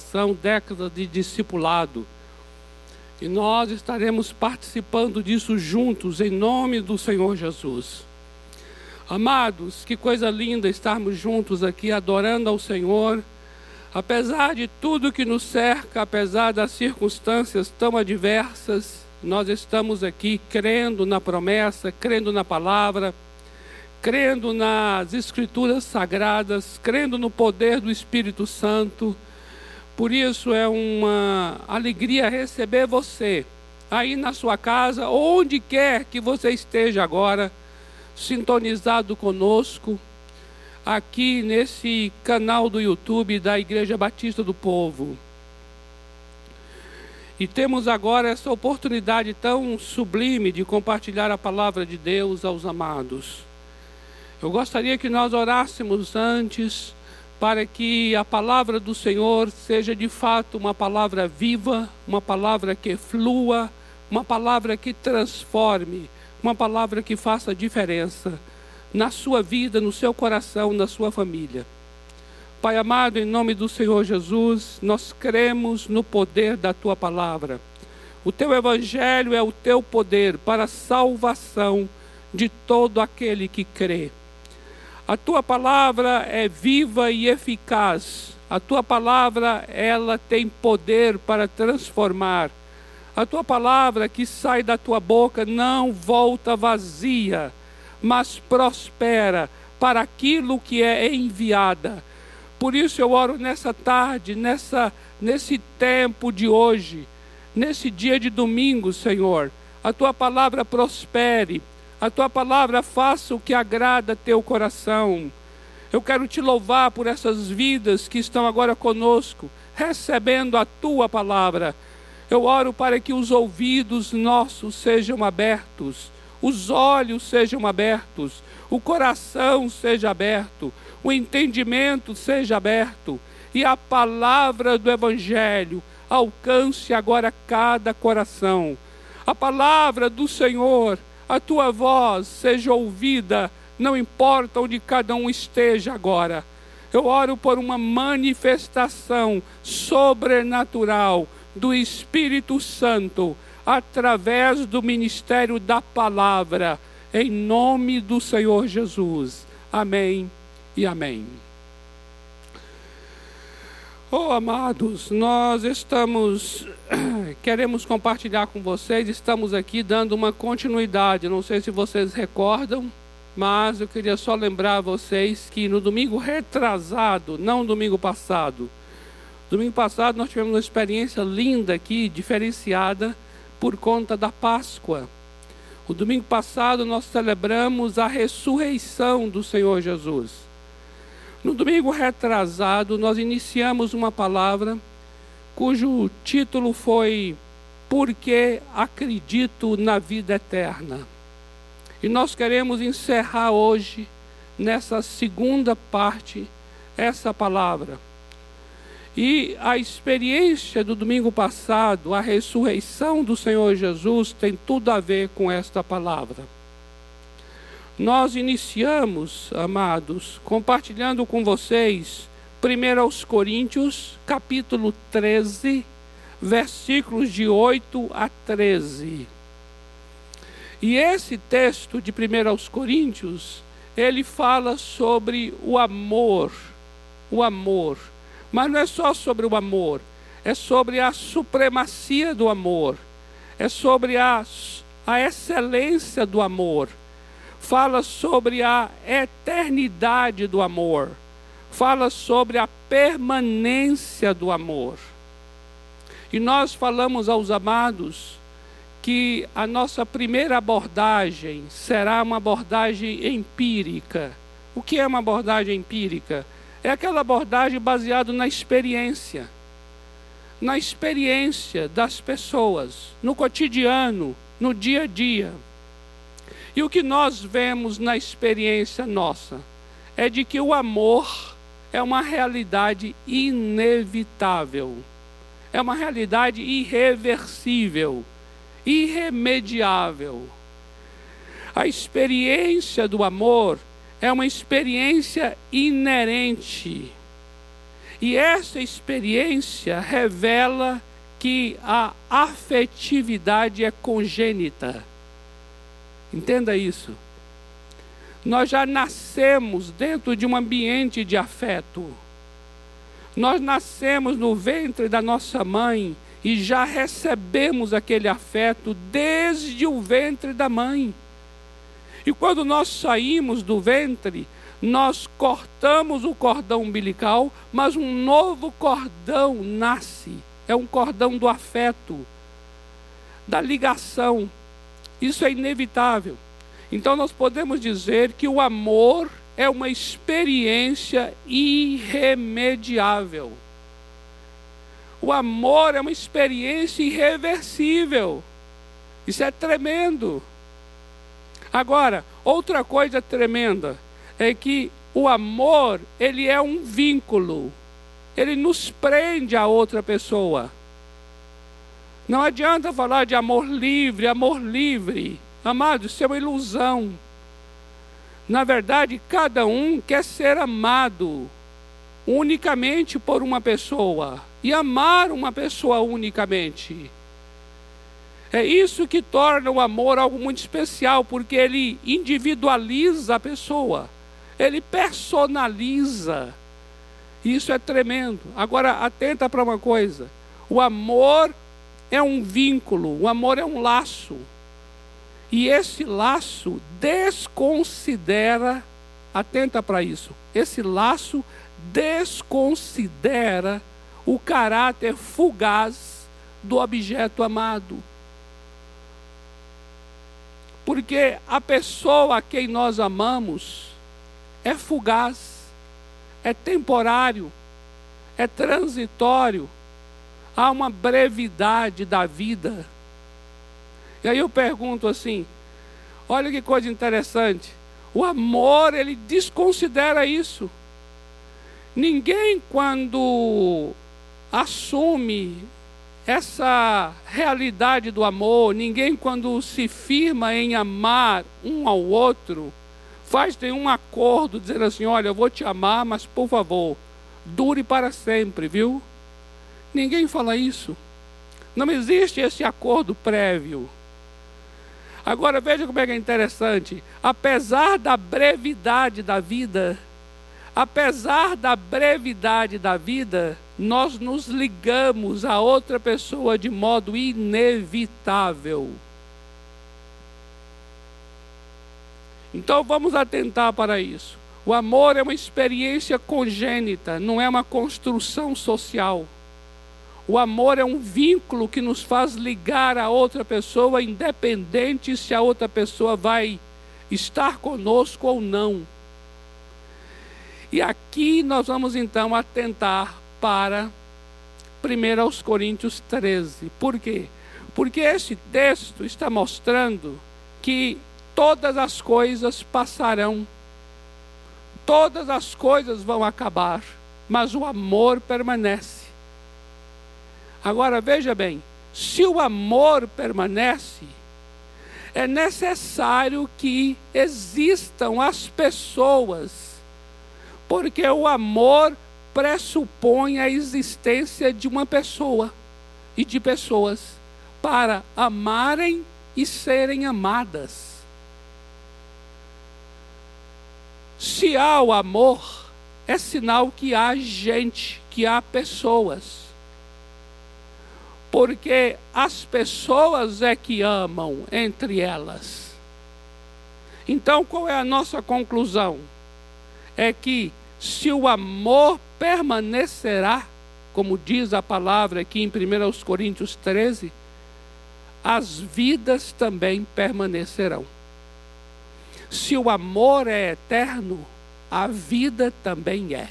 são décadas de discipulado. E nós estaremos participando disso juntos, em nome do Senhor Jesus. Amados, que coisa linda estarmos juntos aqui adorando ao Senhor. Apesar de tudo que nos cerca, apesar das circunstâncias tão adversas, nós estamos aqui crendo na promessa, crendo na palavra, crendo nas Escrituras sagradas, crendo no poder do Espírito Santo por isso é uma alegria receber você aí na sua casa, onde quer que você esteja agora, sintonizado conosco, aqui nesse canal do YouTube da Igreja Batista do Povo. E temos agora essa oportunidade tão sublime de compartilhar a palavra de Deus aos amados. Eu gostaria que nós orássemos antes para que a palavra do Senhor seja de fato uma palavra viva, uma palavra que flua, uma palavra que transforme, uma palavra que faça diferença na sua vida, no seu coração, na sua família. Pai amado, em nome do Senhor Jesus, nós cremos no poder da tua palavra. O teu evangelho é o teu poder para a salvação de todo aquele que crê. A tua palavra é viva e eficaz. A tua palavra, ela tem poder para transformar. A tua palavra que sai da tua boca não volta vazia, mas prospera para aquilo que é enviada. Por isso eu oro nessa tarde, nessa nesse tempo de hoje, nesse dia de domingo, Senhor, a tua palavra prospere, a tua palavra faça o que agrada teu coração. Eu quero te louvar por essas vidas que estão agora conosco, recebendo a tua palavra. Eu oro para que os ouvidos nossos sejam abertos, os olhos sejam abertos, o coração seja aberto, o entendimento seja aberto e a palavra do Evangelho alcance agora cada coração. A palavra do Senhor a tua voz seja ouvida, não importa onde cada um esteja agora. Eu oro por uma manifestação sobrenatural do Espírito Santo através do ministério da palavra, em nome do Senhor Jesus. Amém e amém. Oh, amados, nós estamos, queremos compartilhar com vocês, estamos aqui dando uma continuidade. Não sei se vocês recordam, mas eu queria só lembrar a vocês que no domingo retrasado, não domingo passado, domingo passado nós tivemos uma experiência linda aqui, diferenciada, por conta da Páscoa. O domingo passado nós celebramos a ressurreição do Senhor Jesus. No domingo retrasado, nós iniciamos uma palavra cujo título foi Porque Acredito na Vida Eterna. E nós queremos encerrar hoje, nessa segunda parte, essa palavra. E a experiência do domingo passado, a ressurreição do Senhor Jesus, tem tudo a ver com esta palavra. Nós iniciamos, amados, compartilhando com vocês, primeiro aos Coríntios, capítulo 13, versículos de 8 a 13. E esse texto de 1 aos Coríntios, ele fala sobre o amor, o amor. Mas não é só sobre o amor, é sobre a supremacia do amor, é sobre a excelência do amor fala sobre a eternidade do amor, fala sobre a permanência do amor. E nós falamos aos amados que a nossa primeira abordagem será uma abordagem empírica. O que é uma abordagem empírica? É aquela abordagem baseada na experiência, na experiência das pessoas, no cotidiano, no dia a dia. E o que nós vemos na experiência nossa é de que o amor é uma realidade inevitável, é uma realidade irreversível, irremediável. A experiência do amor é uma experiência inerente. E essa experiência revela que a afetividade é congênita. Entenda isso. Nós já nascemos dentro de um ambiente de afeto. Nós nascemos no ventre da nossa mãe e já recebemos aquele afeto desde o ventre da mãe. E quando nós saímos do ventre, nós cortamos o cordão umbilical, mas um novo cordão nasce. É um cordão do afeto, da ligação. Isso é inevitável. Então nós podemos dizer que o amor é uma experiência irremediável. O amor é uma experiência irreversível. Isso é tremendo. Agora, outra coisa tremenda é que o amor, ele é um vínculo. Ele nos prende a outra pessoa. Não adianta falar de amor livre, amor livre. Amados, isso é uma ilusão. Na verdade, cada um quer ser amado unicamente por uma pessoa e amar uma pessoa unicamente. É isso que torna o amor algo muito especial, porque ele individualiza a pessoa, ele personaliza. Isso é tremendo. Agora, atenta para uma coisa: o amor é um vínculo, o amor é um laço. E esse laço desconsidera, atenta para isso, esse laço desconsidera o caráter fugaz do objeto amado. Porque a pessoa a quem nós amamos é fugaz, é temporário, é transitório, há uma brevidade da vida. E aí eu pergunto assim: olha que coisa interessante. O amor, ele desconsidera isso. Ninguém, quando assume essa realidade do amor, ninguém quando se firma em amar um ao outro, faz nenhum acordo dizendo assim, olha, eu vou te amar, mas por favor, dure para sempre, viu? Ninguém fala isso. Não existe esse acordo prévio. Agora veja como é é interessante. Apesar da brevidade da vida, apesar da brevidade da vida, nós nos ligamos a outra pessoa de modo inevitável. Então vamos atentar para isso. O amor é uma experiência congênita, não é uma construção social. O amor é um vínculo que nos faz ligar a outra pessoa, independente se a outra pessoa vai estar conosco ou não. E aqui nós vamos então atentar para 1 Coríntios 13. Por quê? Porque esse texto está mostrando que todas as coisas passarão, todas as coisas vão acabar, mas o amor permanece. Agora veja bem: se o amor permanece, é necessário que existam as pessoas, porque o amor pressupõe a existência de uma pessoa e de pessoas para amarem e serem amadas. Se há o amor, é sinal que há gente, que há pessoas. Porque as pessoas é que amam entre elas. Então, qual é a nossa conclusão? É que se o amor permanecerá, como diz a palavra aqui em 1 Coríntios 13, as vidas também permanecerão. Se o amor é eterno, a vida também é.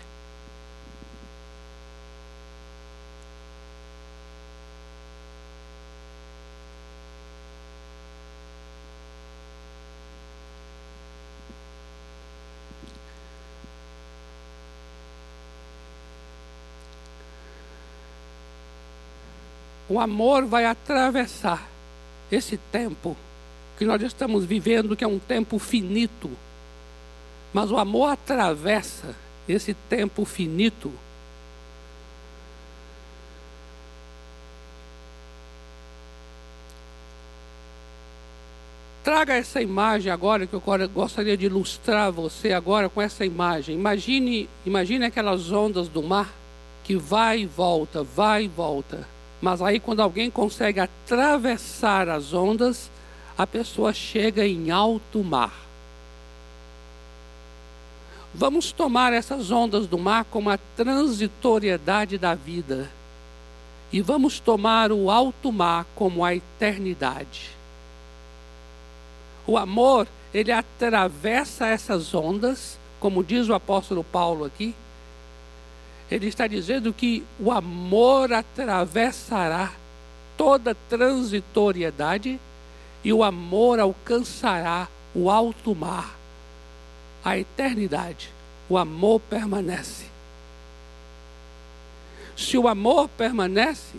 o amor vai atravessar esse tempo que nós estamos vivendo, que é um tempo finito. Mas o amor atravessa esse tempo finito. Traga essa imagem agora, que eu gostaria de ilustrar você agora com essa imagem. Imagine, imagine aquelas ondas do mar que vai e volta, vai e volta. Mas aí quando alguém consegue atravessar as ondas, a pessoa chega em alto mar. Vamos tomar essas ondas do mar como a transitoriedade da vida. E vamos tomar o alto mar como a eternidade. O amor, ele atravessa essas ondas, como diz o apóstolo Paulo aqui. Ele está dizendo que o amor atravessará toda transitoriedade e o amor alcançará o alto mar, a eternidade. O amor permanece. Se o amor permanece,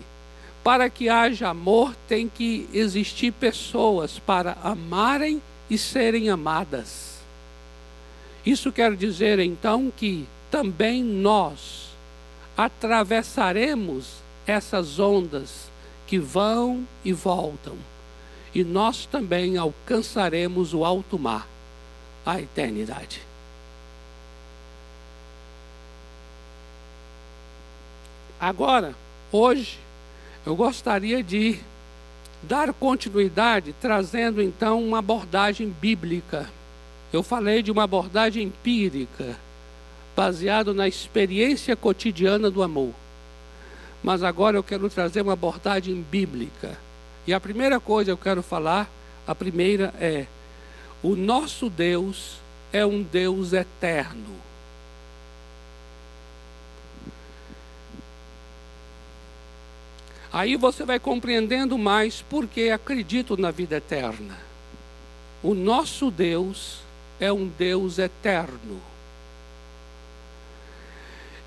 para que haja amor, tem que existir pessoas para amarem e serem amadas. Isso quer dizer então que também nós atravessaremos essas ondas que vão e voltam, e nós também alcançaremos o alto mar, a eternidade. Agora, hoje, eu gostaria de dar continuidade trazendo então uma abordagem bíblica. Eu falei de uma abordagem empírica, baseado na experiência cotidiana do amor. Mas agora eu quero trazer uma abordagem bíblica. E a primeira coisa que eu quero falar, a primeira é: o nosso Deus é um Deus eterno. Aí você vai compreendendo mais porque acredito na vida eterna. O nosso Deus é um Deus eterno.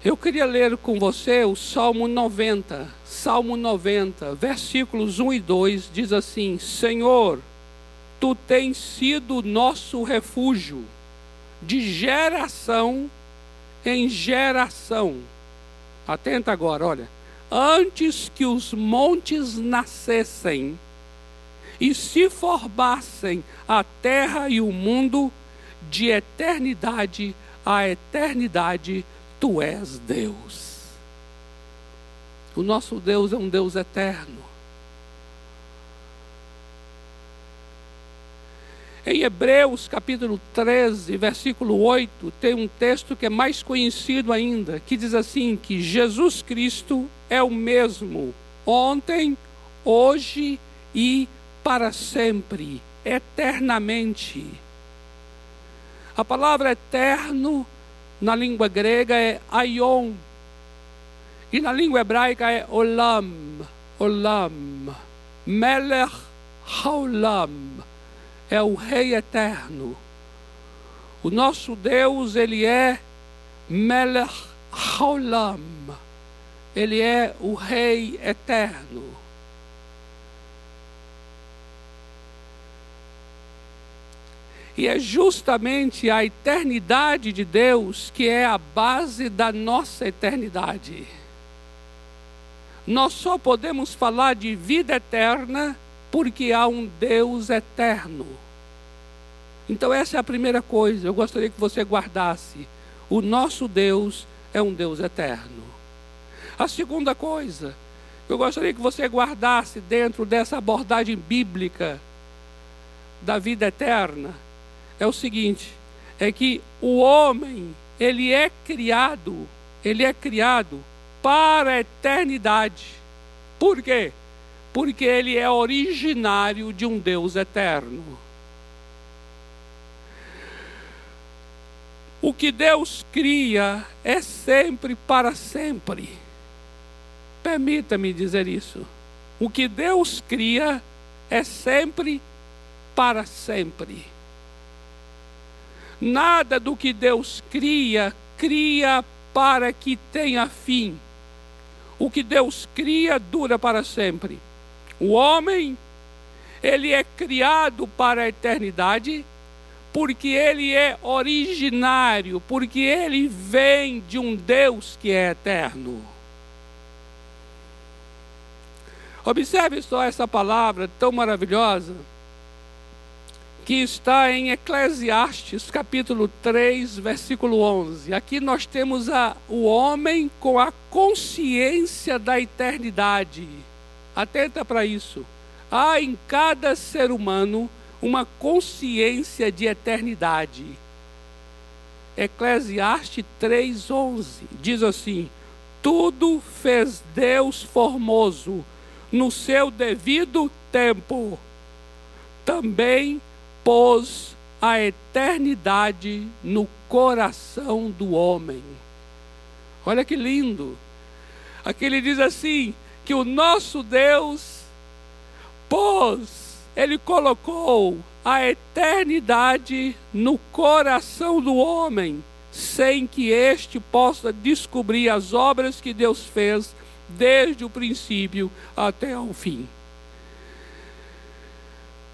Eu queria ler com você o Salmo 90. Salmo 90, versículos 1 e 2 diz assim: Senhor, tu tens sido nosso refúgio de geração em geração. Atenta agora, olha antes que os montes nascessem e se formassem a terra e o mundo, de eternidade a eternidade, tu és Deus. O nosso Deus é um Deus eterno. Em Hebreus capítulo 13, versículo 8, tem um texto que é mais conhecido ainda, que diz assim: que Jesus Cristo é o mesmo ontem, hoje e para sempre, eternamente. A palavra eterno na língua grega é aion e na língua hebraica é olam, olam, melech haolam é o Rei eterno. O nosso Deus, ele é Melech Haolam. Ele é o Rei eterno. E é justamente a eternidade de Deus que é a base da nossa eternidade. Nós só podemos falar de vida eterna porque há um Deus eterno. Então, essa é a primeira coisa. Eu gostaria que você guardasse. O nosso Deus é um Deus eterno. A segunda coisa, eu gostaria que você guardasse dentro dessa abordagem bíblica da vida eterna, é o seguinte: é que o homem, ele é criado, ele é criado para a eternidade. Por quê? porque ele é originário de um Deus eterno. O que Deus cria é sempre para sempre. Permita-me dizer isso. O que Deus cria é sempre para sempre. Nada do que Deus cria, cria para que tenha fim. O que Deus cria dura para sempre. O homem, ele é criado para a eternidade, porque ele é originário, porque ele vem de um Deus que é eterno. Observe só essa palavra tão maravilhosa. Que está em Eclesiastes, capítulo 3, versículo 11. Aqui nós temos a, o homem com a consciência da eternidade. Atenta para isso. Há em cada ser humano uma consciência de eternidade. Eclesiastes 3:11 diz assim: Tudo fez Deus formoso no seu devido tempo. Também pôs a eternidade no coração do homem. Olha que lindo. Aqui ele diz assim: que o nosso Deus pôs, ele colocou a eternidade no coração do homem, sem que este possa descobrir as obras que Deus fez desde o princípio até o fim.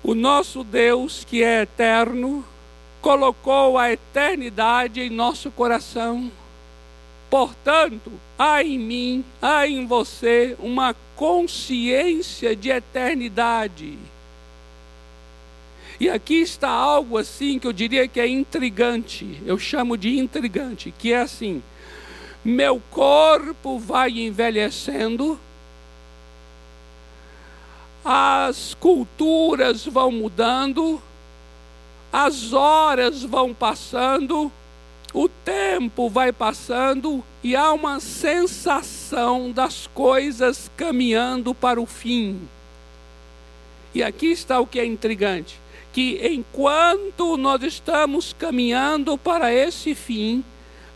O nosso Deus, que é eterno, colocou a eternidade em nosso coração. Portanto, há em mim, há em você uma consciência de eternidade. E aqui está algo assim que eu diria que é intrigante, eu chamo de intrigante, que é assim: meu corpo vai envelhecendo, as culturas vão mudando, as horas vão passando, o tempo vai passando e há uma sensação das coisas caminhando para o fim. E aqui está o que é intrigante: que enquanto nós estamos caminhando para esse fim,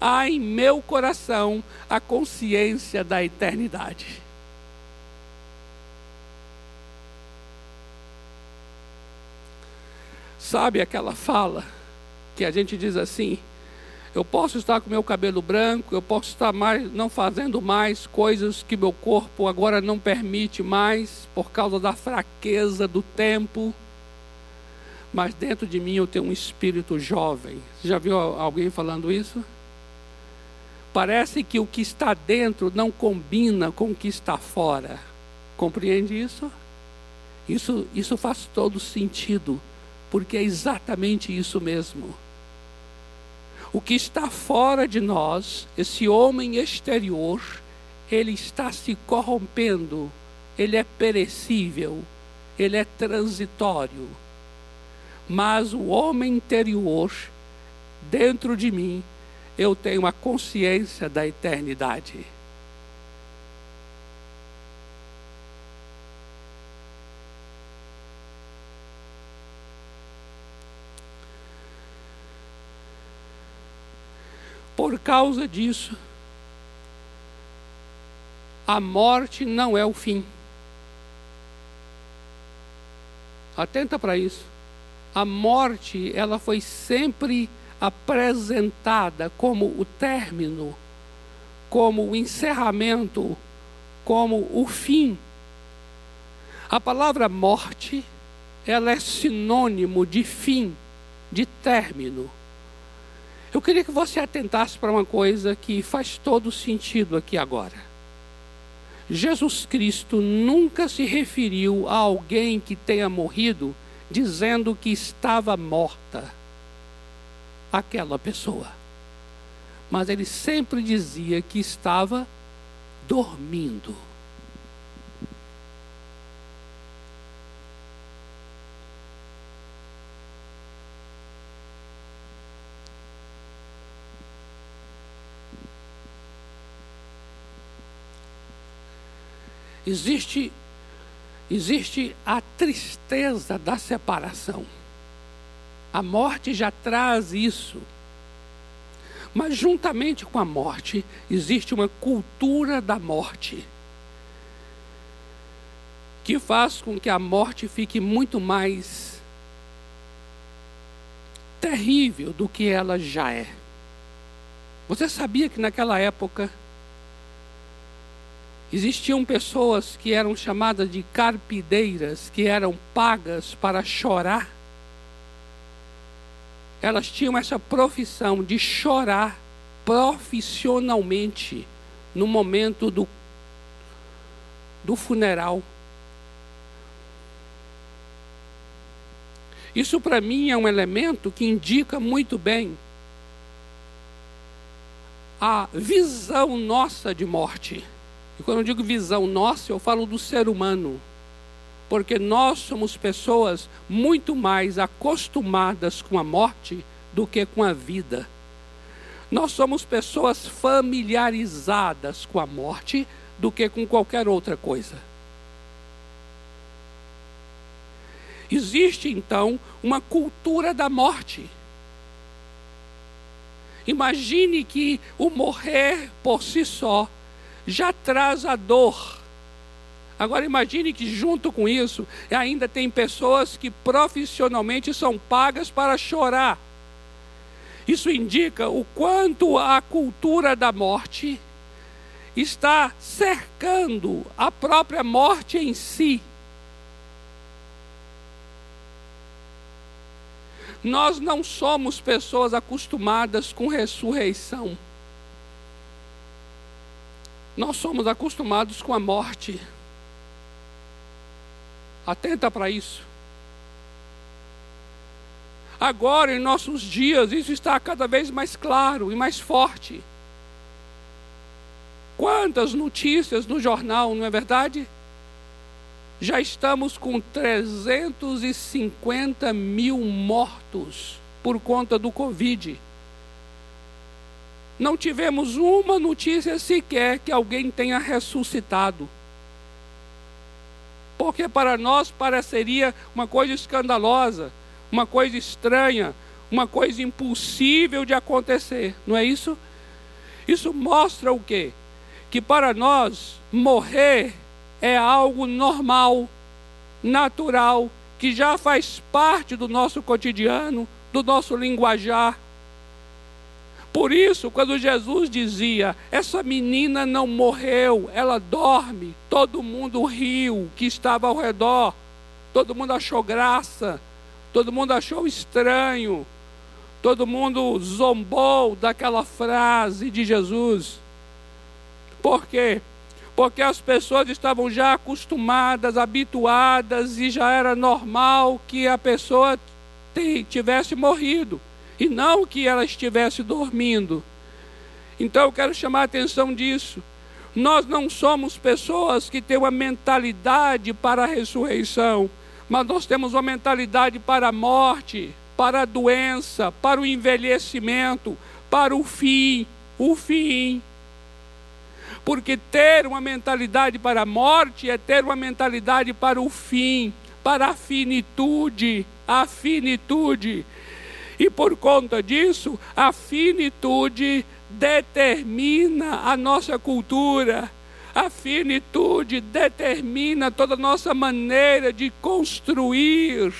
há em meu coração a consciência da eternidade. Sabe aquela fala que a gente diz assim: eu posso estar com meu cabelo branco, eu posso estar mais, não fazendo mais coisas que meu corpo agora não permite mais por causa da fraqueza do tempo, mas dentro de mim eu tenho um espírito jovem. Você já viu alguém falando isso? Parece que o que está dentro não combina com o que está fora. Compreende isso? Isso, isso faz todo sentido porque é exatamente isso mesmo. O que está fora de nós, esse homem exterior, ele está se corrompendo, ele é perecível, ele é transitório. Mas o homem interior, dentro de mim, eu tenho a consciência da eternidade. Por causa disso, a morte não é o fim. Atenta para isso. A morte, ela foi sempre apresentada como o término, como o encerramento, como o fim. A palavra morte, ela é sinônimo de fim, de término. Eu queria que você atentasse para uma coisa que faz todo sentido aqui agora. Jesus Cristo nunca se referiu a alguém que tenha morrido dizendo que estava morta aquela pessoa. Mas ele sempre dizia que estava dormindo. Existe existe a tristeza da separação. A morte já traz isso. Mas juntamente com a morte existe uma cultura da morte que faz com que a morte fique muito mais terrível do que ela já é. Você sabia que naquela época Existiam pessoas que eram chamadas de carpideiras, que eram pagas para chorar. Elas tinham essa profissão de chorar profissionalmente no momento do, do funeral. Isso para mim é um elemento que indica muito bem a visão nossa de morte. E quando eu digo visão nossa, eu falo do ser humano. Porque nós somos pessoas muito mais acostumadas com a morte do que com a vida. Nós somos pessoas familiarizadas com a morte do que com qualquer outra coisa. Existe então uma cultura da morte. Imagine que o morrer por si só já traz a dor. Agora imagine que junto com isso ainda tem pessoas que profissionalmente são pagas para chorar. Isso indica o quanto a cultura da morte está cercando a própria morte em si. Nós não somos pessoas acostumadas com ressurreição. Nós somos acostumados com a morte. Atenta para isso. Agora, em nossos dias, isso está cada vez mais claro e mais forte. Quantas notícias no jornal, não é verdade? já estamos com 350 mil mortos por conta do Covid. Não tivemos uma notícia sequer que alguém tenha ressuscitado. Porque para nós pareceria uma coisa escandalosa, uma coisa estranha, uma coisa impossível de acontecer, não é isso? Isso mostra o quê? Que para nós morrer é algo normal, natural, que já faz parte do nosso cotidiano, do nosso linguajar. Por isso, quando Jesus dizia: Essa menina não morreu, ela dorme, todo mundo riu que estava ao redor, todo mundo achou graça, todo mundo achou estranho, todo mundo zombou daquela frase de Jesus. Por quê? porque as pessoas estavam já acostumadas, habituadas e já era normal que a pessoa tivesse morrido e não que ela estivesse dormindo. Então eu quero chamar a atenção disso. Nós não somos pessoas que têm uma mentalidade para a ressurreição, mas nós temos uma mentalidade para a morte, para a doença, para o envelhecimento, para o fim, o fim porque ter uma mentalidade para a morte é ter uma mentalidade para o fim, para a finitude, a finitude. E por conta disso, a finitude determina a nossa cultura. A finitude determina toda a nossa maneira de construir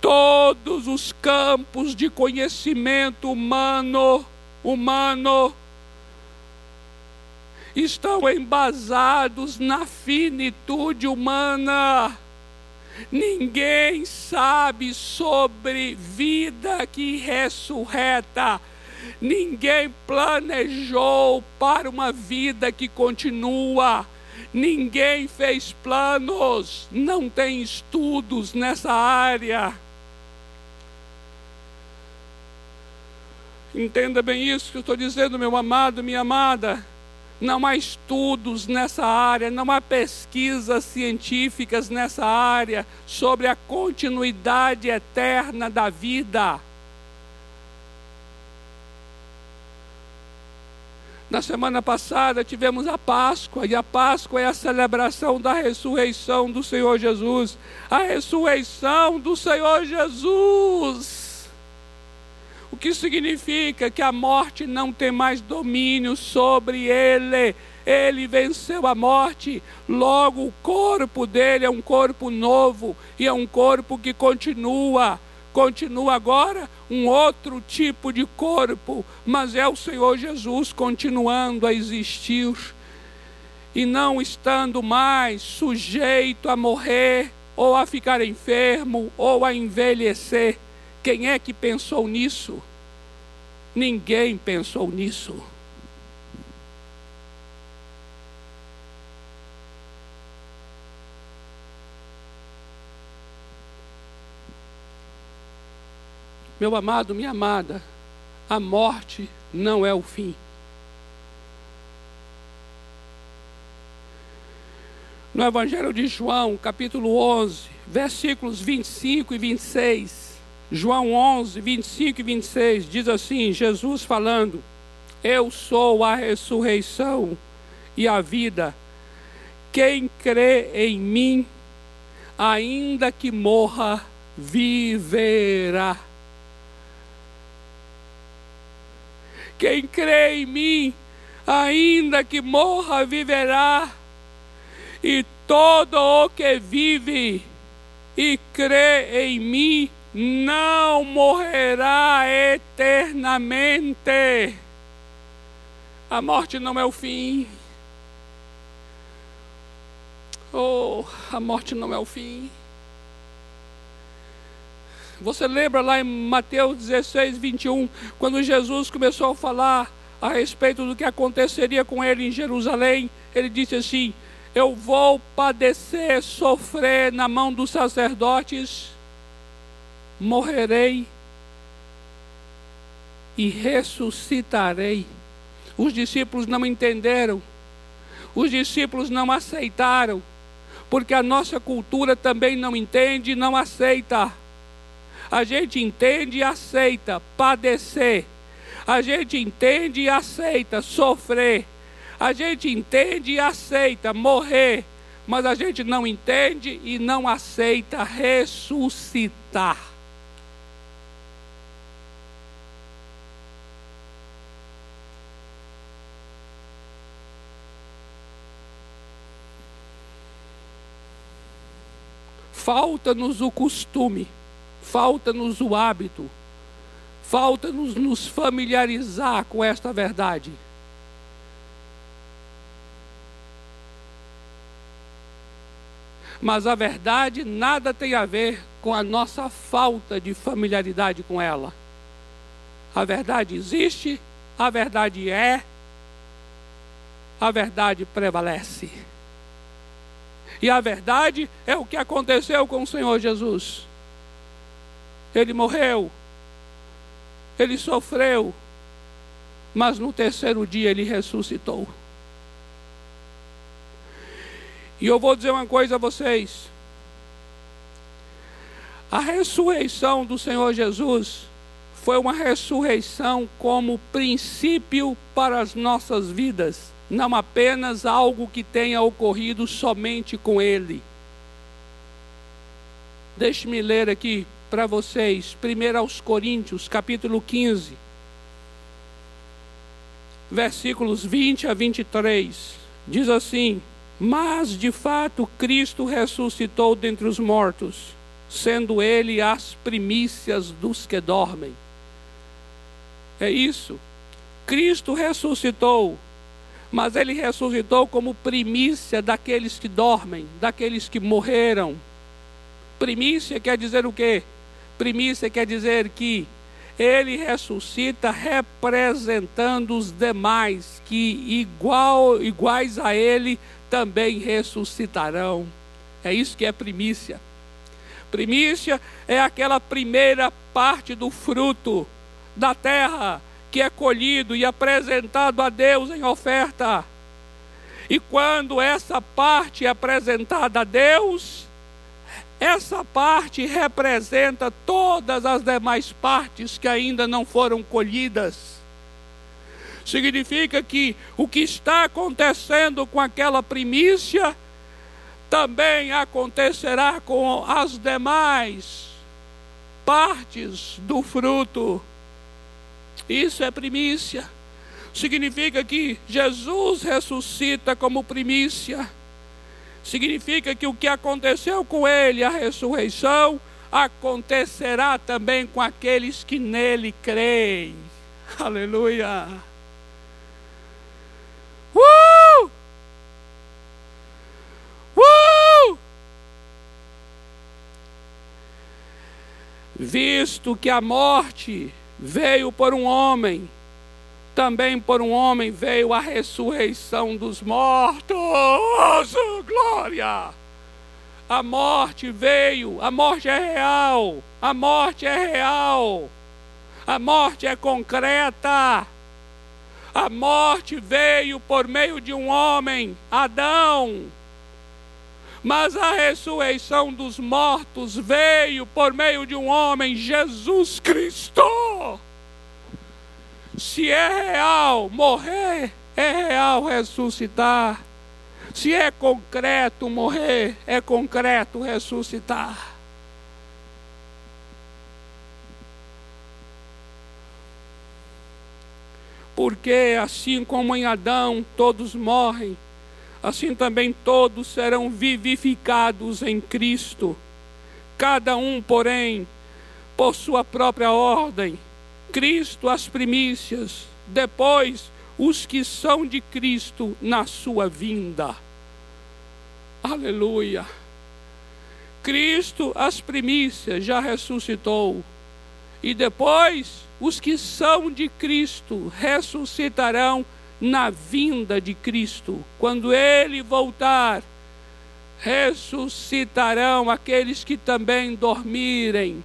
todos os campos de conhecimento humano, humano estão embasados na finitude humana. Ninguém sabe sobre vida que ressurreta. Ninguém planejou para uma vida que continua. Ninguém fez planos, não tem estudos nessa área. Entenda bem isso que eu estou dizendo, meu amado, minha amada não há estudos nessa área, não há pesquisas científicas nessa área sobre a continuidade eterna da vida. Na semana passada tivemos a Páscoa, e a Páscoa é a celebração da ressurreição do Senhor Jesus. A ressurreição do Senhor Jesus o que significa que a morte não tem mais domínio sobre ele. Ele venceu a morte, logo o corpo dele é um corpo novo e é um corpo que continua. Continua agora um outro tipo de corpo, mas é o Senhor Jesus continuando a existir e não estando mais sujeito a morrer ou a ficar enfermo ou a envelhecer. Quem é que pensou nisso? Ninguém pensou nisso. Meu amado, minha amada, a morte não é o fim. No Evangelho de João, capítulo 11, versículos 25 e 26. João 11, 25 e 26 diz assim: Jesus falando: Eu sou a ressurreição e a vida. Quem crê em mim, ainda que morra, viverá. Quem crê em mim, ainda que morra, viverá. E todo o que vive e crê em mim não morrerá eternamente. A morte não é o fim. Oh, a morte não é o fim. Você lembra lá em Mateus 16, 21, quando Jesus começou a falar a respeito do que aconteceria com ele em Jerusalém? Ele disse assim: Eu vou padecer, sofrer na mão dos sacerdotes, morrerei e ressuscitarei. Os discípulos não entenderam, os discípulos não aceitaram, porque a nossa cultura também não entende e não aceita a gente entende e aceita padecer. A gente entende e aceita sofrer. A gente entende e aceita morrer. Mas a gente não entende e não aceita ressuscitar. Falta-nos o costume falta-nos o hábito, falta-nos nos familiarizar com esta verdade. Mas a verdade nada tem a ver com a nossa falta de familiaridade com ela. A verdade existe, a verdade é, a verdade prevalece. E a verdade é o que aconteceu com o Senhor Jesus. Ele morreu, ele sofreu, mas no terceiro dia ele ressuscitou. E eu vou dizer uma coisa a vocês: a ressurreição do Senhor Jesus foi uma ressurreição como princípio para as nossas vidas, não apenas algo que tenha ocorrido somente com Ele. Deixe-me ler aqui para vocês, primeiro aos Coríntios, capítulo 15, versículos 20 a 23. Diz assim: Mas de fato Cristo ressuscitou dentre os mortos, sendo ele as primícias dos que dormem. É isso. Cristo ressuscitou, mas ele ressuscitou como primícia daqueles que dormem, daqueles que morreram. Primícia quer dizer o quê? Primícia quer dizer que ele ressuscita representando os demais que igual, iguais a ele também ressuscitarão. É isso que é primícia. Primícia é aquela primeira parte do fruto da terra que é colhido e apresentado a Deus em oferta. E quando essa parte é apresentada a Deus, essa parte representa todas as demais partes que ainda não foram colhidas. Significa que o que está acontecendo com aquela primícia também acontecerá com as demais partes do fruto. Isso é primícia. Significa que Jesus ressuscita como primícia significa que o que aconteceu com ele, a ressurreição, acontecerá também com aqueles que nele creem. Aleluia! Uh! Uh! Visto que a morte veio por um homem, também por um homem veio a ressurreição dos mortos. Glória! A morte veio, a morte é real, a morte é real. A morte é concreta. A morte veio por meio de um homem, Adão. Mas a ressurreição dos mortos veio por meio de um homem, Jesus Cristo. Se é real morrer, é real ressuscitar. Se é concreto morrer, é concreto ressuscitar. Porque assim como em Adão todos morrem, assim também todos serão vivificados em Cristo. Cada um, porém, por sua própria ordem. Cristo as primícias, depois os que são de Cristo na sua vinda. Aleluia. Cristo as primícias já ressuscitou. E depois os que são de Cristo ressuscitarão na vinda de Cristo. Quando ele voltar, ressuscitarão aqueles que também dormirem.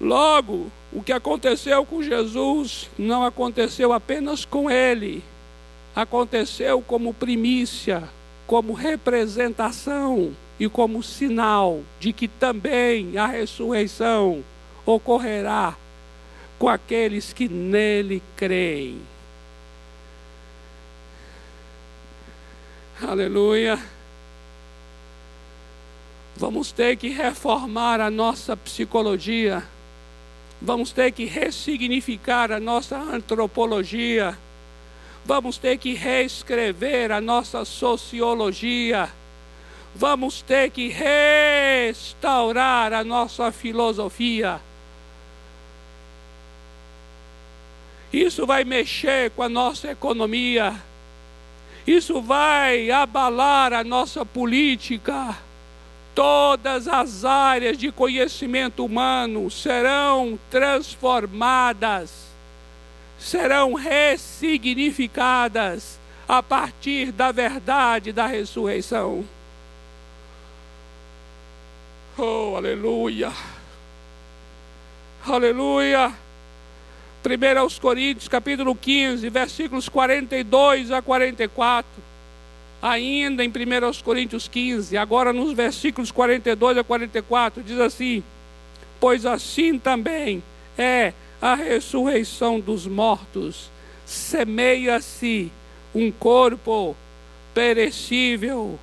Logo, o que aconteceu com Jesus não aconteceu apenas com ele, aconteceu como primícia, como representação e como sinal de que também a ressurreição ocorrerá com aqueles que nele creem. Aleluia. Vamos ter que reformar a nossa psicologia. Vamos ter que ressignificar a nossa antropologia. Vamos ter que reescrever a nossa sociologia. Vamos ter que restaurar a nossa filosofia. Isso vai mexer com a nossa economia. Isso vai abalar a nossa política. Todas as áreas de conhecimento humano serão transformadas, serão ressignificadas a partir da verdade da ressurreição. Oh, aleluia! Aleluia! 1 aos Coríntios, capítulo 15, versículos 42 a 44. Ainda em 1 aos Coríntios 15, agora nos versículos 42 a 44, diz assim: Pois assim também é a ressurreição dos mortos, semeia-se um corpo perecível,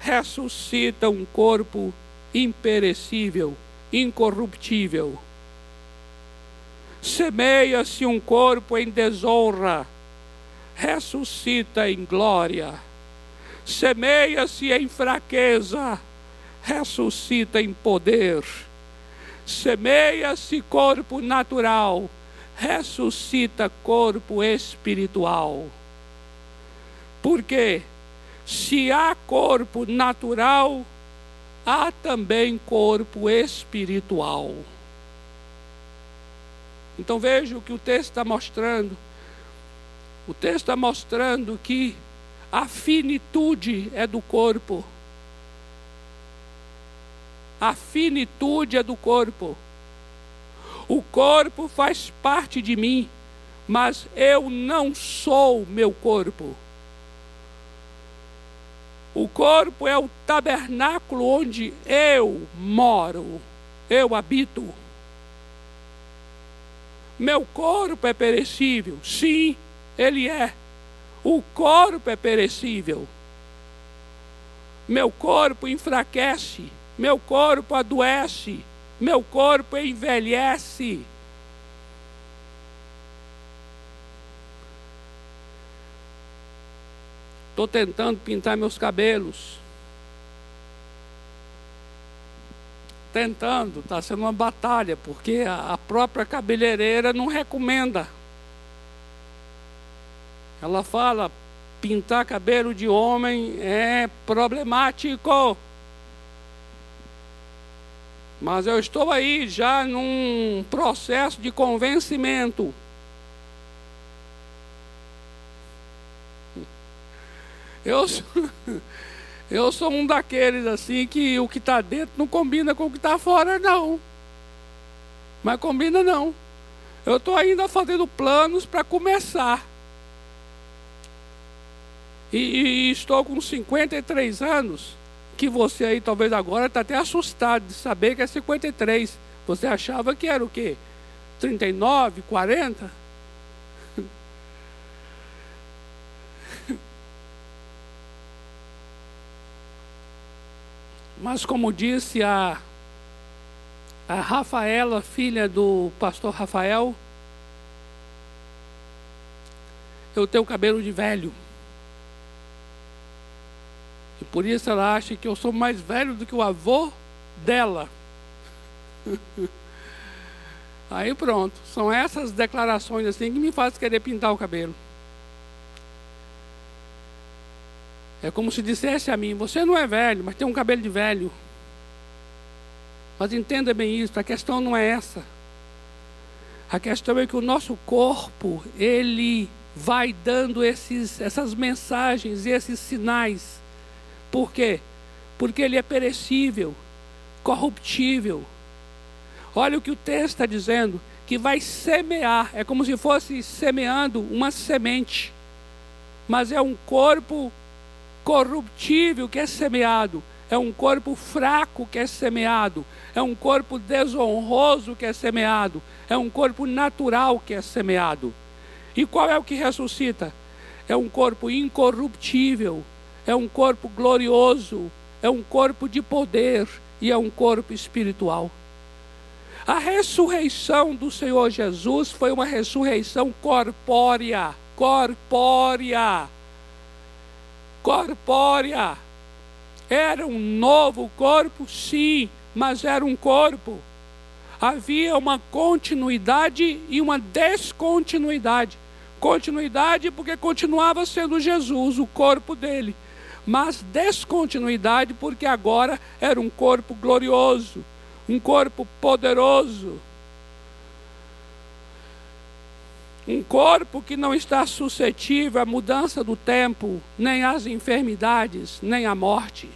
ressuscita um corpo imperecível, incorruptível Semeia-se um corpo em desonra, ressuscita em glória. Semeia-se em fraqueza, ressuscita em poder. Semeia-se corpo natural, ressuscita corpo espiritual. Porque se há corpo natural, há também corpo espiritual. Então veja o que o texto está mostrando. O texto está mostrando que a finitude é do corpo. A finitude é do corpo. O corpo faz parte de mim, mas eu não sou meu corpo. O corpo é o tabernáculo onde eu moro, eu habito. Meu corpo é perecível. Sim, ele é. O corpo é perecível. Meu corpo enfraquece. Meu corpo adoece. Meu corpo envelhece. Estou tentando pintar meus cabelos. Tentando, está sendo uma batalha, porque a, própria cabeleireira não recomenda. Ela fala: pintar cabelo de homem é problemático. Mas eu estou aí já num processo de convencimento. Eu eu sou um daqueles assim que o que está dentro não combina com o que está fora, não. Mas combina não. Eu estou ainda fazendo planos para começar. E, e, estou com 53 anos, que você aí talvez agora está até assustado de saber que é 53. Você achava que era o quê? 39, 40? Mas como disse a, a Rafaela, filha do pastor Rafael, eu tenho cabelo de velho. E por isso ela acha que eu sou mais velho do que o avô dela. Aí pronto, são essas declarações assim que me fazem querer pintar o cabelo. É como se dissesse a mim: Você não é velho, mas tem um cabelo de velho. Mas entenda bem isso: a questão não é essa. A questão é que o nosso corpo, ele vai dando esses, essas mensagens e esses sinais. Por quê? Porque ele é perecível, corruptível. Olha o que o texto está dizendo: que vai semear, é como se fosse semeando uma semente, mas é um corpo corruptível que é semeado, é um corpo fraco que é semeado, é um corpo desonroso que é semeado, é um corpo natural que é semeado. E qual é o que ressuscita? É um corpo incorruptível, é um corpo glorioso, é um corpo de poder e é um corpo espiritual. A ressurreição do Senhor Jesus foi uma ressurreição corpórea, corpórea corpórea. Era um novo corpo, sim, mas era um corpo. Havia uma continuidade e uma descontinuidade. Continuidade porque continuava sendo Jesus, o corpo dele. Mas descontinuidade porque agora era um corpo glorioso, um corpo poderoso, Um corpo que não está suscetível à mudança do tempo, nem às enfermidades, nem à morte.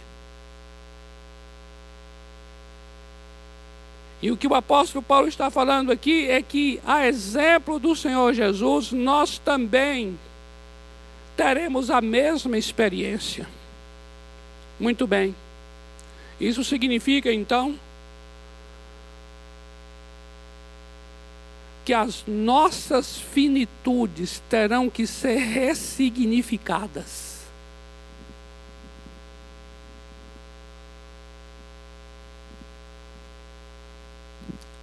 E o que o apóstolo Paulo está falando aqui é que, a exemplo do Senhor Jesus, nós também teremos a mesma experiência. Muito bem. Isso significa então que as nossas finitudes terão que ser ressignificadas.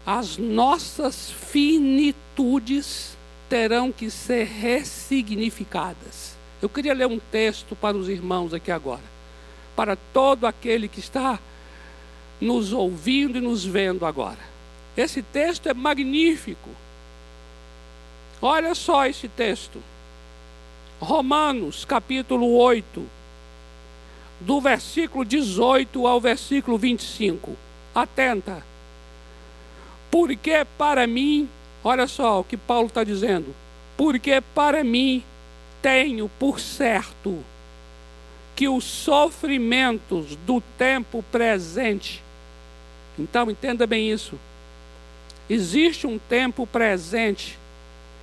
As nossas finitudes terão que ser ressignificadas. Eu queria ler um texto para os irmãos aqui agora, para todo aquele que está nos ouvindo e nos vendo agora. Esse texto é magnífico. Olha só esse texto. Romanos, capítulo 8, do versículo 18 ao versículo 25. Atenta. Porque para mim, olha só o que Paulo está dizendo. Porque para mim tenho por certo que os sofrimentos do tempo presente. Então entenda bem isso. Existe um tempo presente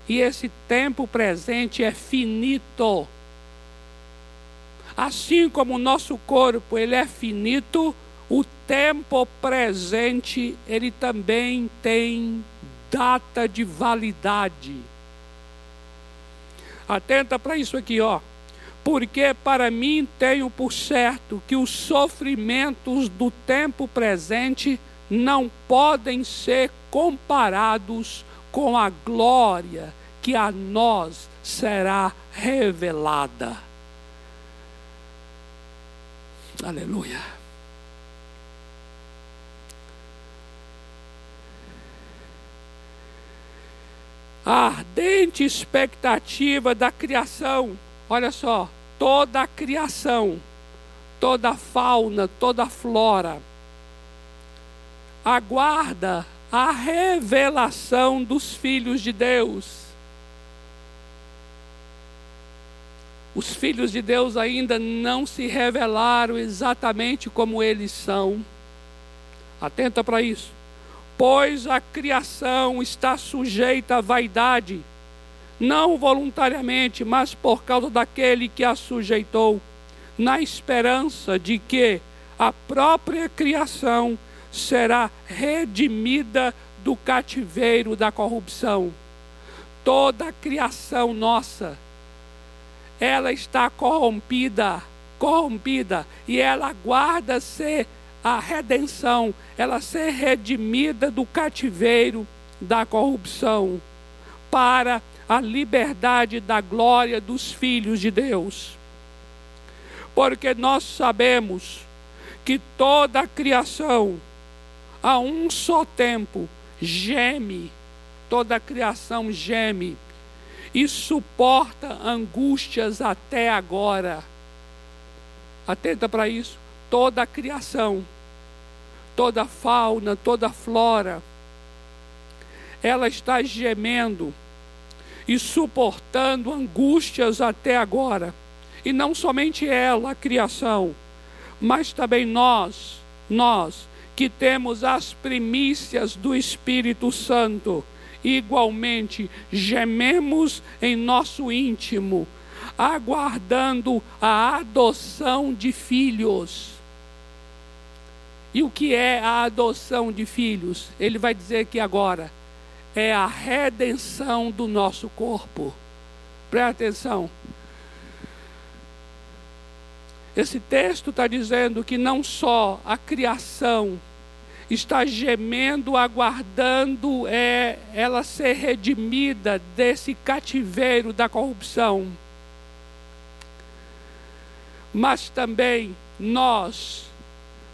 e esse tempo presente é finito. Assim como o nosso corpo ele é finito, o tempo presente ele também tem data de validade. Atenta para isso aqui, ó. Porque para mim tenho por certo que os sofrimentos do tempo presente não podem ser comparados com a glória que a nós será revelada. Aleluia. A ardente expectativa da criação, olha só, toda a criação, toda a fauna, toda a flora, aguarda a revelação dos filhos de Deus. Os filhos de Deus ainda não se revelaram exatamente como eles são. Atenta para isso. Pois a criação está sujeita à vaidade, não voluntariamente, mas por causa daquele que a sujeitou, na esperança de que a própria criação será redimida do cativeiro da corrupção. Toda a criação nossa, ela está corrompida, corrompida, e ela aguarda ser a redenção, ela ser redimida do cativeiro da corrupção, para a liberdade da glória dos filhos de Deus. Porque nós sabemos que toda a criação, a um só tempo, geme, toda a criação geme e suporta angústias até agora. Atenta para isso. Toda a criação, toda a fauna, toda a flora, ela está gemendo e suportando angústias até agora. E não somente ela, a criação, mas também nós, nós que temos as primícias do Espírito Santo, igualmente gememos em nosso íntimo, aguardando a adoção de filhos. E o que é a adoção de filhos? Ele vai dizer que agora é a redenção do nosso corpo. Presta atenção. Esse texto está dizendo que não só a criação está gemendo, aguardando é, ela ser redimida desse cativeiro da corrupção, mas também nós,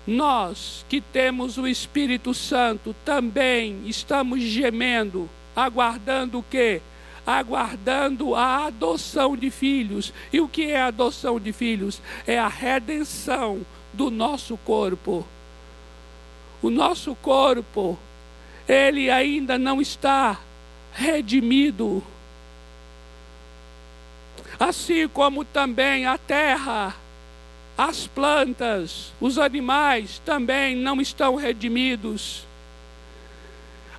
nós que temos o Espírito Santo, também estamos gemendo, aguardando o quê? aguardando a adoção de filhos. E o que é a adoção de filhos? É a redenção do nosso corpo. O nosso corpo, ele ainda não está redimido. Assim como também a terra, as plantas, os animais também não estão redimidos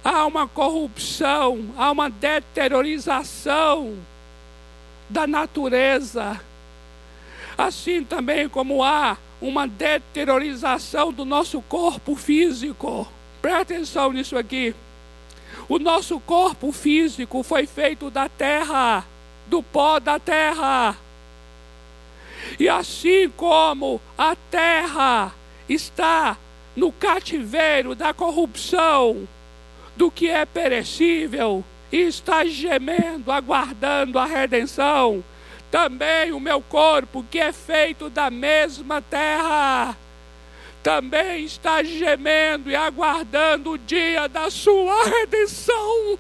há uma corrupção, há uma deteriorização da natureza. Assim também como há uma deteriorização do nosso corpo físico. Presta atenção nisso aqui. O nosso corpo físico foi feito da terra, do pó da terra. E assim como a terra está no cativeiro da corrupção, do que é perecível e está gemendo, aguardando a redenção. Também o meu corpo, que é feito da mesma terra, também está gemendo e aguardando o dia da sua redenção.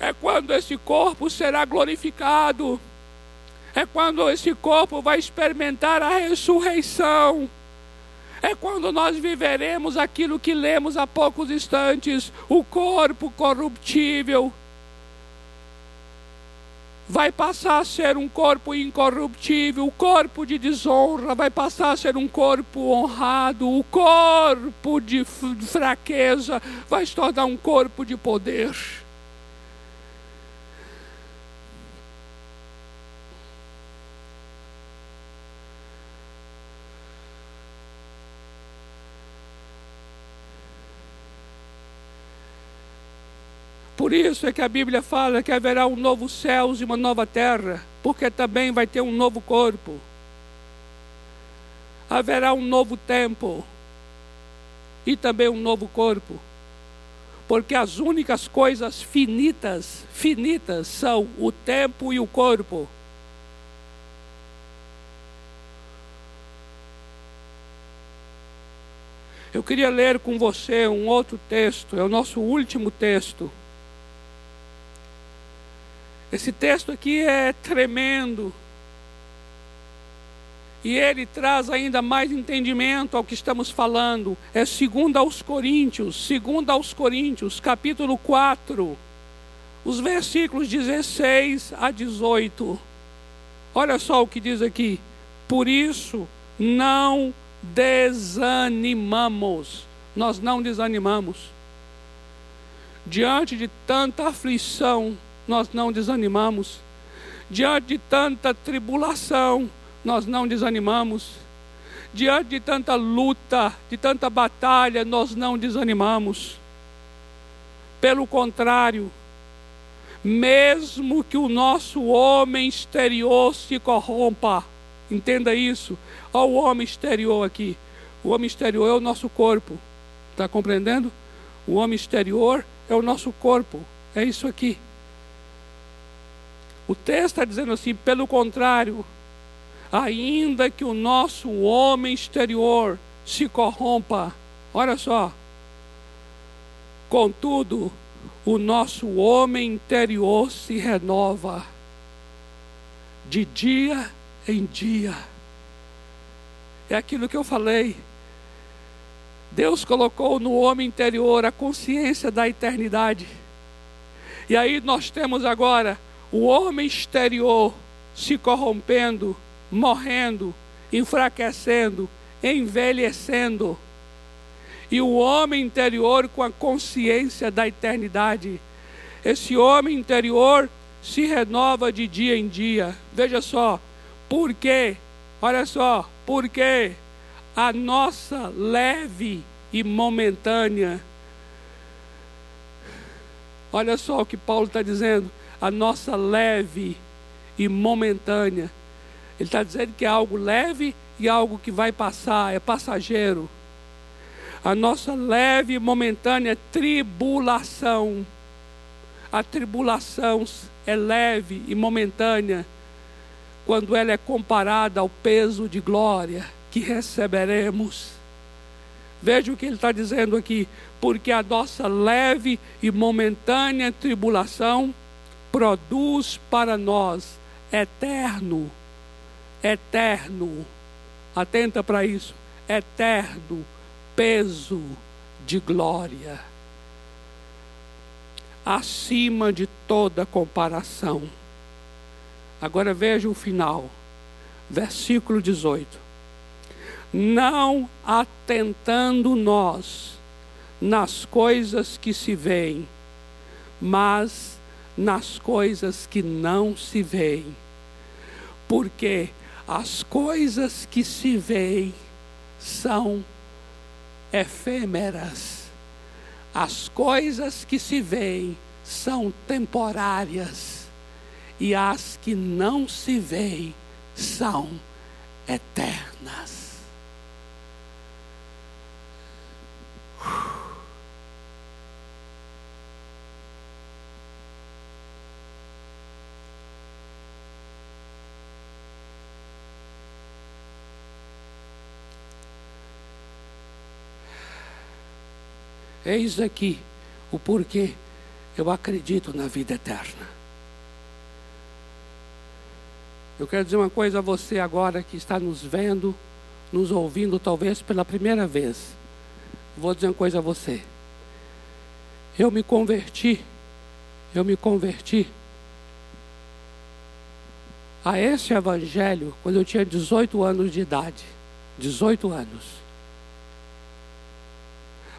É quando esse corpo será glorificado. É quando esse corpo vai experimentar a ressurreição é quando nós viveremos aquilo que lemos há poucos instantes: o corpo corruptível vai passar a ser um corpo incorruptível, o corpo de desonra vai passar a ser um corpo honrado, o corpo de fraqueza vai se tornar um corpo de poder. Por isso é que a Bíblia fala que haverá um novo céu e uma nova terra, porque também vai ter um novo corpo. Haverá um novo tempo e também um novo corpo. Porque as únicas coisas finitas, finitas são o tempo e o corpo. Eu queria ler com você um outro texto, é o nosso último texto. Esse texto aqui é tremendo. E ele traz ainda mais entendimento ao que estamos falando. É segundo aos Coríntios, segundo aos Coríntios, capítulo 4, os versículos 16 a 18. Olha só o que diz aqui. Por isso, não desanimamos. Nós não desanimamos. Diante de tanta aflição, nós não desanimamos. Diante de tanta tribulação, nós não desanimamos. Diante de tanta luta, de tanta batalha, nós não desanimamos. Pelo contrário, mesmo que o nosso homem exterior se corrompa, entenda isso. Olha o homem exterior aqui. O homem exterior é o nosso corpo. Está compreendendo? O homem exterior é o nosso corpo. É isso aqui. O texto está dizendo assim: pelo contrário, ainda que o nosso homem exterior se corrompa, olha só, contudo, o nosso homem interior se renova de dia em dia. É aquilo que eu falei. Deus colocou no homem interior a consciência da eternidade. E aí nós temos agora o homem exterior se corrompendo, morrendo, enfraquecendo, envelhecendo. E o homem interior com a consciência da eternidade. Esse homem interior se renova de dia em dia. Veja só, por quê? Olha só, porque a nossa leve e momentânea. Olha só o que Paulo está dizendo a nossa leve e momentânea. Ele está dizendo que é algo leve e algo que vai passar, é passageiro. A nossa leve e momentânea tribulação. A tribulação é leve e momentânea quando ela é comparada ao peso de glória que receberemos. Veja o que ele está dizendo aqui, porque a nossa leve e momentânea tribulação produz para nós eterno, eterno, atenta para isso, eterno peso de glória, acima de toda comparação. Agora veja o final, versículo 18. Não atentando nós nas coisas que se veem, mas nas coisas que não se veem. Porque as coisas que se veem são efêmeras. As coisas que se veem são temporárias. E as que não se veem são eternas. Eis aqui o porquê eu acredito na vida eterna. Eu quero dizer uma coisa a você agora que está nos vendo, nos ouvindo, talvez pela primeira vez. Vou dizer uma coisa a você. Eu me converti, eu me converti a esse evangelho quando eu tinha 18 anos de idade. 18 anos.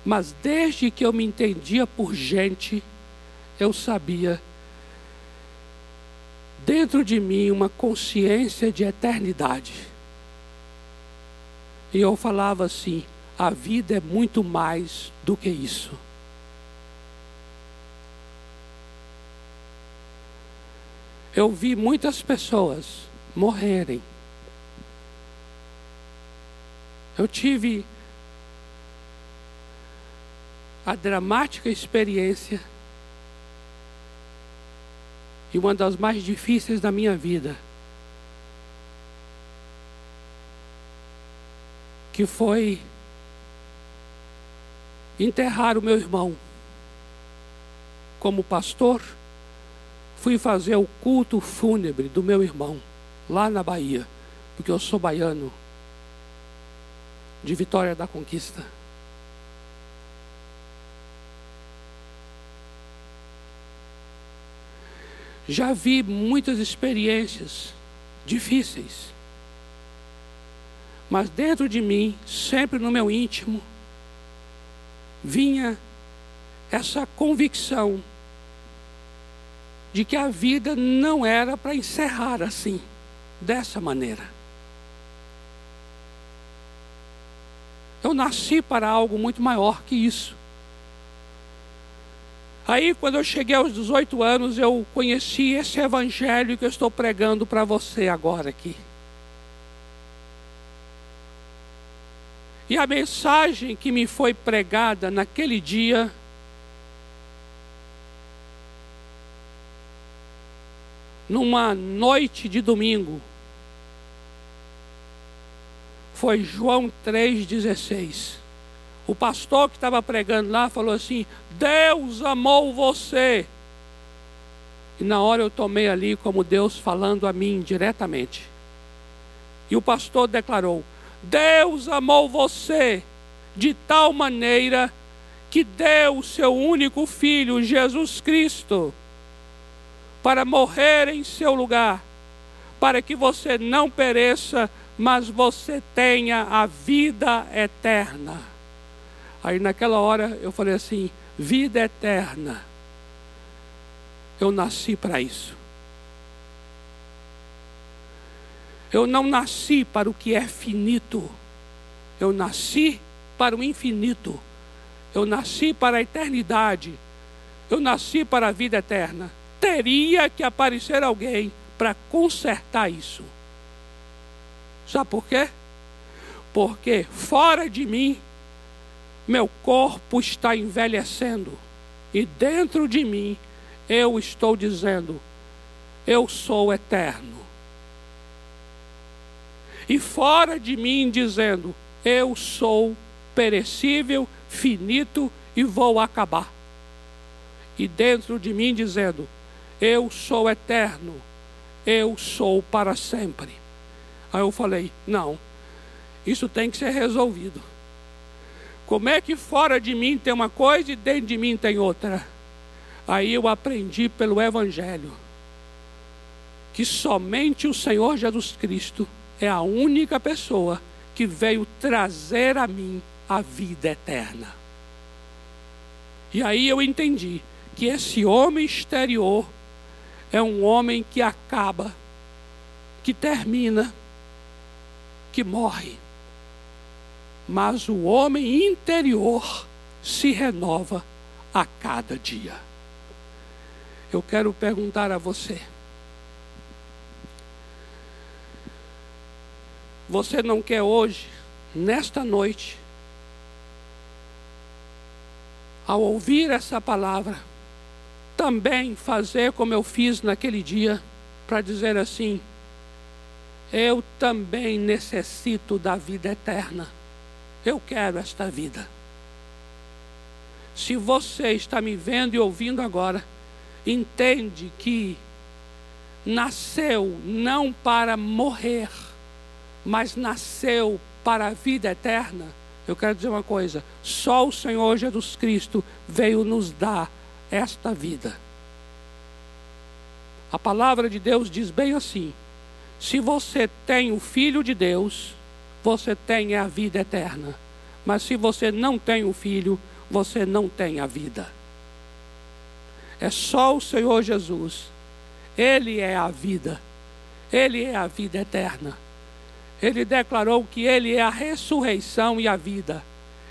Mas desde que eu me entendia por gente, eu sabia dentro de mim uma consciência de eternidade. E eu falava assim: a vida é muito mais do que isso. Eu vi muitas pessoas morrerem. Eu tive a dramática experiência e uma das mais difíceis da minha vida, que foi enterrar o meu irmão. Como pastor, fui fazer o culto fúnebre do meu irmão, lá na Bahia, porque eu sou baiano, de Vitória da Conquista. Já vi muitas experiências difíceis. Mas dentro de mim, sempre no meu íntimo, vinha essa convicção de que a vida não era para encerrar assim, dessa maneira. Eu nasci para algo muito maior que isso. Aí, quando eu cheguei aos 18 anos, eu conheci esse evangelho que eu estou pregando para você agora aqui. E a mensagem que me foi pregada naquele dia numa noite de domingo foi João 3,16. O pastor que estava pregando lá falou assim: Deus amou você. E na hora eu tomei ali como Deus falando a mim diretamente. E o pastor declarou: Deus amou você de tal maneira que deu o seu único filho, Jesus Cristo, para morrer em seu lugar, para que você não pereça, mas você tenha a vida eterna. Aí naquela hora eu falei assim: vida eterna. Eu nasci para isso. Eu não nasci para o que é finito. Eu nasci para o infinito. Eu nasci para a eternidade. Eu nasci para a vida eterna. Teria que aparecer alguém para consertar isso. Sabe por quê? Porque fora de mim, meu corpo está envelhecendo. E dentro de mim, eu estou dizendo: eu sou eterno. E fora de mim, dizendo: eu sou perecível, finito e vou acabar. E dentro de mim, dizendo: eu sou eterno, eu sou para sempre. Aí eu falei: não, isso tem que ser resolvido. Como é que fora de mim tem uma coisa e dentro de mim tem outra? Aí eu aprendi pelo Evangelho que somente o Senhor Jesus Cristo é a única pessoa que veio trazer a mim a vida eterna. E aí eu entendi que esse homem exterior é um homem que acaba, que termina, que morre. Mas o homem interior se renova a cada dia. Eu quero perguntar a você: você não quer hoje, nesta noite, ao ouvir essa palavra, também fazer como eu fiz naquele dia, para dizer assim: eu também necessito da vida eterna. Eu quero esta vida. Se você está me vendo e ouvindo agora, entende que nasceu não para morrer, mas nasceu para a vida eterna. Eu quero dizer uma coisa: só o Senhor Jesus Cristo veio nos dar esta vida. A palavra de Deus diz bem assim: se você tem o Filho de Deus, você tem a vida eterna. Mas se você não tem o Filho, você não tem a vida. É só o Senhor Jesus. Ele é a vida. Ele é a vida eterna. Ele declarou que Ele é a ressurreição e a vida.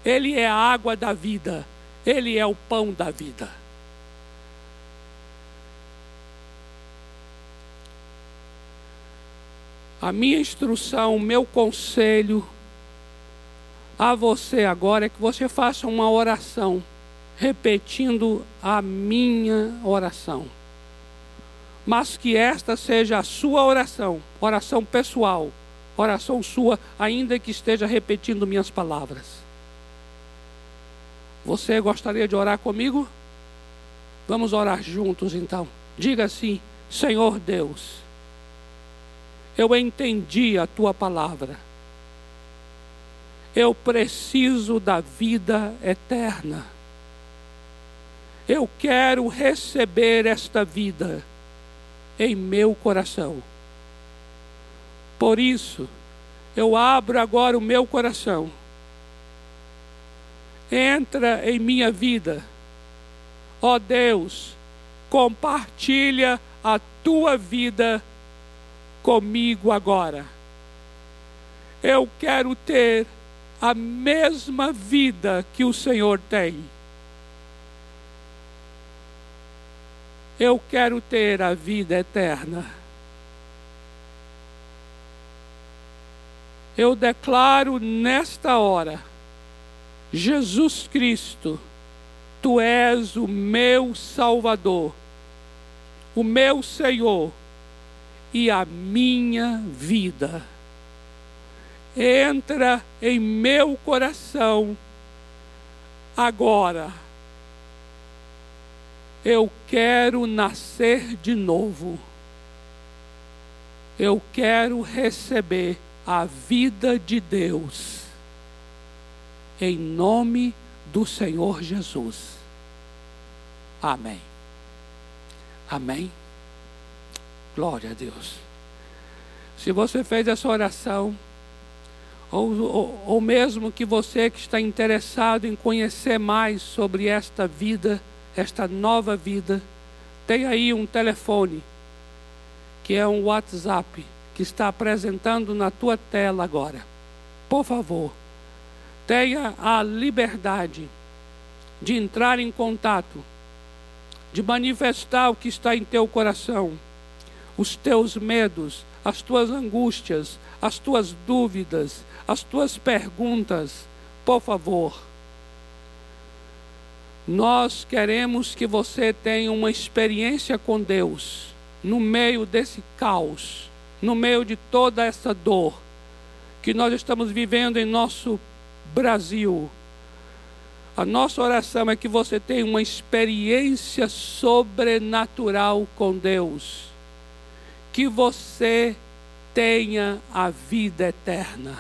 Ele é a água da vida. Ele é o pão da vida. A minha instrução, o meu conselho a você agora é que você faça uma oração, repetindo a minha oração. Mas que esta seja a sua oração, oração pessoal, oração sua, ainda que esteja repetindo minhas palavras. Você gostaria de orar comigo? Vamos orar juntos então. Diga assim: Senhor Deus eu entendi a tua palavra. Eu preciso da vida eterna. Eu quero receber esta vida em meu coração. Por isso, eu abro agora o meu coração. Entra em minha vida. Ó oh Deus, compartilha a tua vida comigo agora. Eu quero ter a mesma vida que o Senhor tem. Eu quero ter a vida eterna. Eu declaro nesta hora, Jesus Cristo, Tu és o meu Salvador, o meu Senhor e a minha vida. Entra em meu coração agora eu quero nascer de novo. Eu quero receber a vida de Deus. Em nome do Senhor Jesus. Amém. Amém. Glória a Deus. Se você fez essa oração, ou, ou, ou mesmo que você que está interessado em conhecer mais sobre esta vida, esta nova vida, tem aí um telefone, que é um WhatsApp, que está apresentando na tua tela agora. Por favor, tenha a liberdade de entrar em contato, de manifestar o que está em teu coração, os teus medos, as tuas angústias, as tuas dúvidas, as tuas perguntas. Por favor, nós queremos que você tenha uma experiência com Deus no meio desse caos, no meio de toda essa dor que nós estamos vivendo em nosso Brasil. A nossa oração é que você tenha uma experiência sobrenatural com Deus, que você tenha a vida eterna.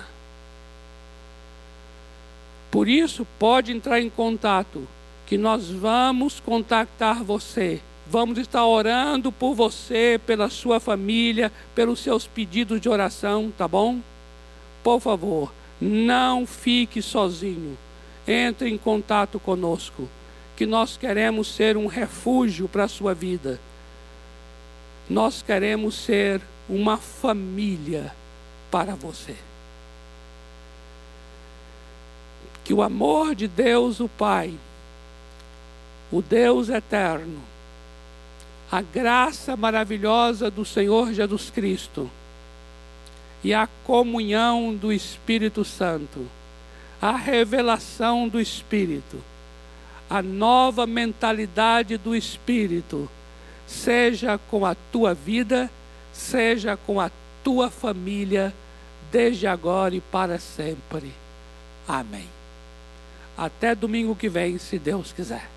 Por isso, pode entrar em contato que nós vamos contactar você. Vamos estar orando por você, pela sua família, pelos seus pedidos de oração, tá bom? Por favor, não fique sozinho. Entre em contato conosco, que nós queremos ser um refúgio para a sua vida. Nós queremos ser uma família para você. Que o amor de Deus, o Pai, o Deus eterno, a graça maravilhosa do Senhor Jesus Cristo e a comunhão do Espírito Santo, a revelação do Espírito, a nova mentalidade do Espírito, seja com a tua vida, seja com a tua família, desde agora e para sempre. Amém. Até domingo que vem, se Deus quiser.